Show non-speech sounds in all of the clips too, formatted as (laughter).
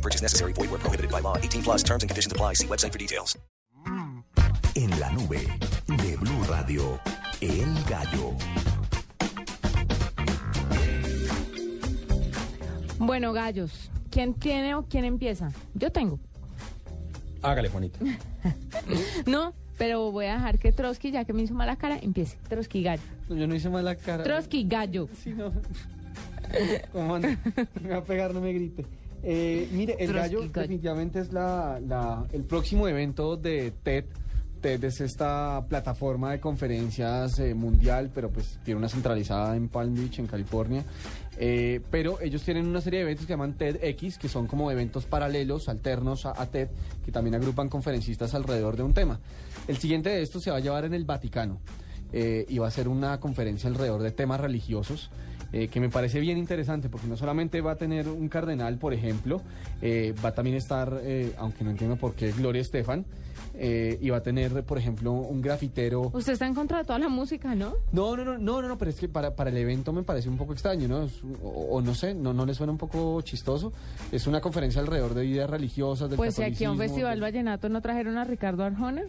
No purchase necessary. Void where prohibited by law. 18 plus terms and conditions apply. See website for details. En la nube de Blue Radio, El Gallo. Bueno, gallos, ¿quién tiene o quién empieza? Yo tengo. Hágale, Juanita. (laughs) No, pero voy a dejar que Trotsky, ya que me hizo mala cara, empiece. Trotsky gallo. No, yo no hice mala cara. Trotsky gallo. Sí, no. (laughs) ¿Cómo anda? Me va a pegar, no me grite. Eh, mire, el gallo, gallo. definitivamente es la, la- el próximo evento de TED. TED es esta plataforma de conferencias eh, mundial, pero pues tiene una centralizada en Palm Beach, en California. Eh, pero ellos tienen una serie de eventos que llaman TEDx, que son como eventos paralelos, alternos a, a TED, que también agrupan conferencistas alrededor de un tema. El siguiente de estos se va a llevar en el Vaticano eh, y va a ser una conferencia alrededor de temas religiosos. Eh, que me parece bien interesante porque no solamente va a tener un cardenal, por ejemplo, eh, va a también estar, eh, aunque no entiendo por qué, Gloria Estefan, eh, y va a tener, por ejemplo, un grafitero. Usted está en contra de toda la música, ¿no? No, no, no, no, no, no, pero es que para, para el evento me parece un poco extraño, ¿no? Es- o, o no sé, no, no le suena un poco chistoso. Es una conferencia alrededor de ideas religiosas, del Pues si aquí a un festival vallenato no trajeron a Ricardo Arjona.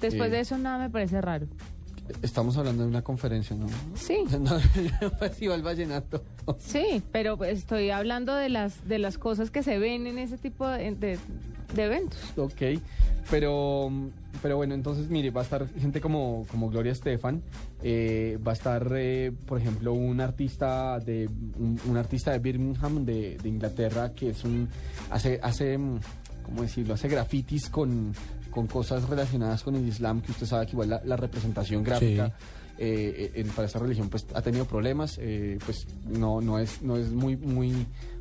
Después de eso nada me parece raro. Estamos hablando de una conferencia, ¿no? Sí. (laughs) No, Festival Vallenato. Sí, pero pues, estoy hablando de las de las cosas que se ven en ese tipo de, de- de eventos. Ok, pero, pero bueno, entonces mire, va a estar gente como, como Gloria Estefan, eh, va a estar, eh, por ejemplo, un artista de un, un artista de Birmingham, de, de Inglaterra, que es un hace, hace, ¿cómo decirlo? Hace grafitis con, con cosas relacionadas con el Islam, que usted sabe que igual la, la representación gráfica. eh, en- para esta religión pues ha tenido problemas eh, pues no no es no es muy muy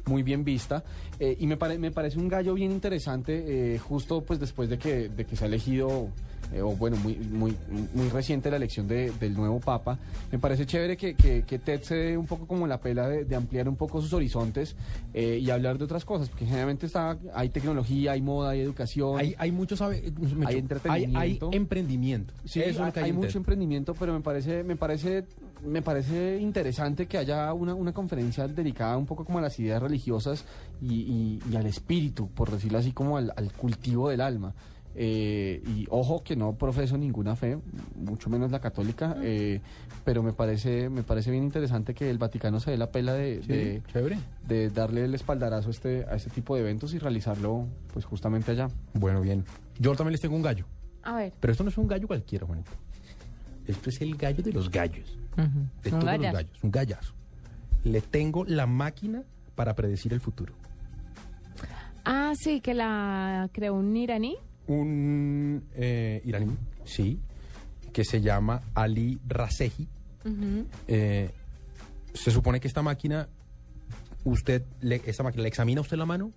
muy bien vista eh, y me, pare- me parece un gallo bien interesante eh, justo pues después de que de que se ha elegido eh, o bueno muy muy muy reciente la elección de- del nuevo papa me parece chévere que, que, que Ted se dé un poco como la pela de, de ampliar un poco sus horizontes eh, y hablar de otras cosas porque generalmente está hay tecnología hay moda hay educación Hay, hay mucho, sabe, Mecho, Hay hay, entretenimiento. hay emprendimiento. Sí, Eso es hay, lo que hay hay en mucho emprendimiento, pero me parece, me parece, me parece interesante que haya una, una conferencia dedicada un poco como a las ideas religiosas y, y- y al espíritu, por decirlo así, como al, al cultivo del alma. Eh, y ojo que no profeso ninguna fe, mucho menos la católica, eh, pero me parece, me parece bien interesante que el Vaticano se dé la pela de, Sí, de, chévere. de darle el espaldarazo a este, a este tipo de eventos y realizarlo pues justamente allá. Bueno, bien. Yo también les tengo un gallo. A ver. Pero esto no es un gallo cualquiera, Juanito. Esto es el gallo de los gallos. De Un todos gallazo. los gallos. Un gallazo. Le tengo la máquina para predecir el futuro. Ah, sí, que la creó un iraní. Un eh, iraní, sí, que se llama Ali Rasehi. Ujú. Eh, se supone que esta máquina, usted, le, esta máquina le examina a usted la mano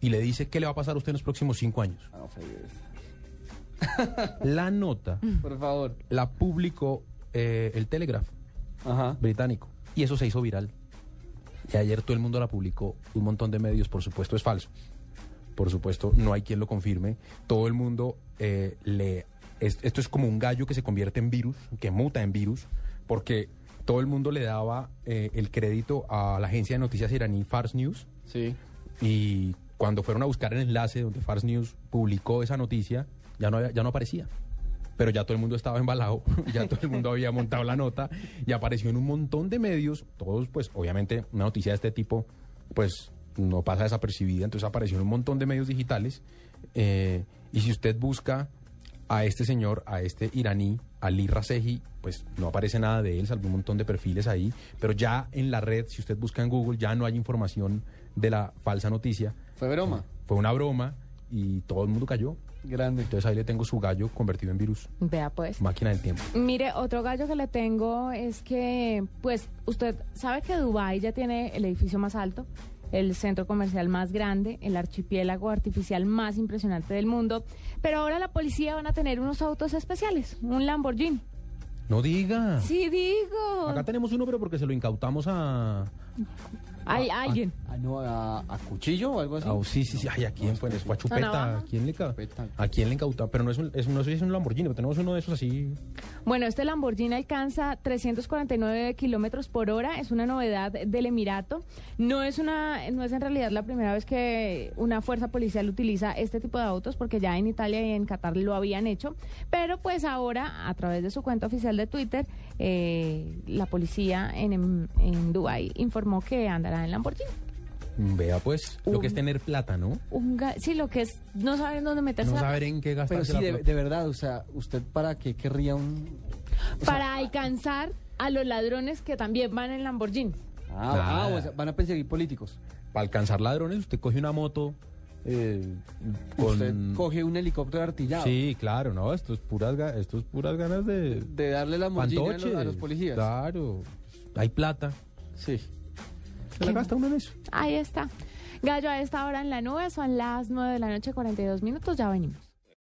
y le dice qué le va a pasar a usted en los próximos cinco años. (laughs) La nota Por favor. la publicó eh, el Telegraph Ajá. británico y eso se hizo viral. Y ayer todo el mundo la publicó, un montón de medios, por supuesto es falso. Por supuesto, no hay quien lo confirme. Todo el mundo eh, le... es- esto es como un gallo que se convierte en virus, que muta en virus, porque todo el mundo le daba eh, el crédito a la agencia de noticias iraní Fars News Sí. y cuando fueron a buscar el enlace donde Fars News publicó esa noticia, ya no, había- ya no aparecía. Pero ya todo el mundo estaba embalado, (laughs) ya todo el mundo había montado la nota y apareció en un montón de medios, todos pues obviamente una noticia de este tipo pues no pasa desapercibida, entonces apareció en un montón de medios digitales eh, y si usted busca a este señor, a este iraní, Ali Rasehi, pues no aparece nada de él, salvo un montón de perfiles ahí, pero ya en la red, si usted busca en Google, ya no hay información de la falsa noticia. Fue broma. Fue una broma y todo el mundo cayó. Grande. Entonces ahí le tengo su gallo convertido en virus. Vea pues. Máquina del tiempo. Mire, otro gallo que le tengo es que, pues, usted sabe que Dubái ya tiene el edificio más alto. El centro comercial más grande, el archipiélago artificial más impresionante del mundo. Pero ahora la policía van a tener unos autos especiales, un Lamborghini. No diga. Sí, digo. Acá tenemos uno, pero porque se lo incautamos a... Hay alguien. Ah, no, a, a cuchillo o algo así. Ah, sí, sí, sí. Ay, ¿a quién fue? Fue a Chupeta. ¿A quién le. ¿A quién le incautó? Pero no es un, es, no sé si es un Lamborghini, pero tenemos uno de esos así. Bueno, este Lamborghini alcanza 349 kilómetros por hora. Es una novedad del Emirato. No es una, no es en realidad la primera vez que una fuerza policial utiliza este tipo de autos, porque ya en Italia y en Qatar lo habían hecho. Pero pues ahora, a través de su cuenta oficial de Twitter, eh, la policía en, Dubái informó que andará en Lamborghini. Vea, pues, lo que es tener plata, ¿no? Un ga- sí, lo que es no saber dónde meterse No la saber en qué gastar Pero sí, de, de verdad, o sea, ¿usted para qué querría un...? sea, para alcanzar a los ladrones que también van en Lamborghini. Ah, Nada. ah, o sea, van a perseguir políticos. Para alcanzar ladrones, usted coge una moto eh, con... Usted coge un helicóptero artillado. Sí, claro, no, esto es puras, ga- esto es puras ganas de... De darle la mochila a, a los policías. Claro, hay plata. Sí. Se la gasta uno en eso. Ahí está. Gallo, a esta hora en la nube son las 9 de la noche, 42 minutos. Ya venimos.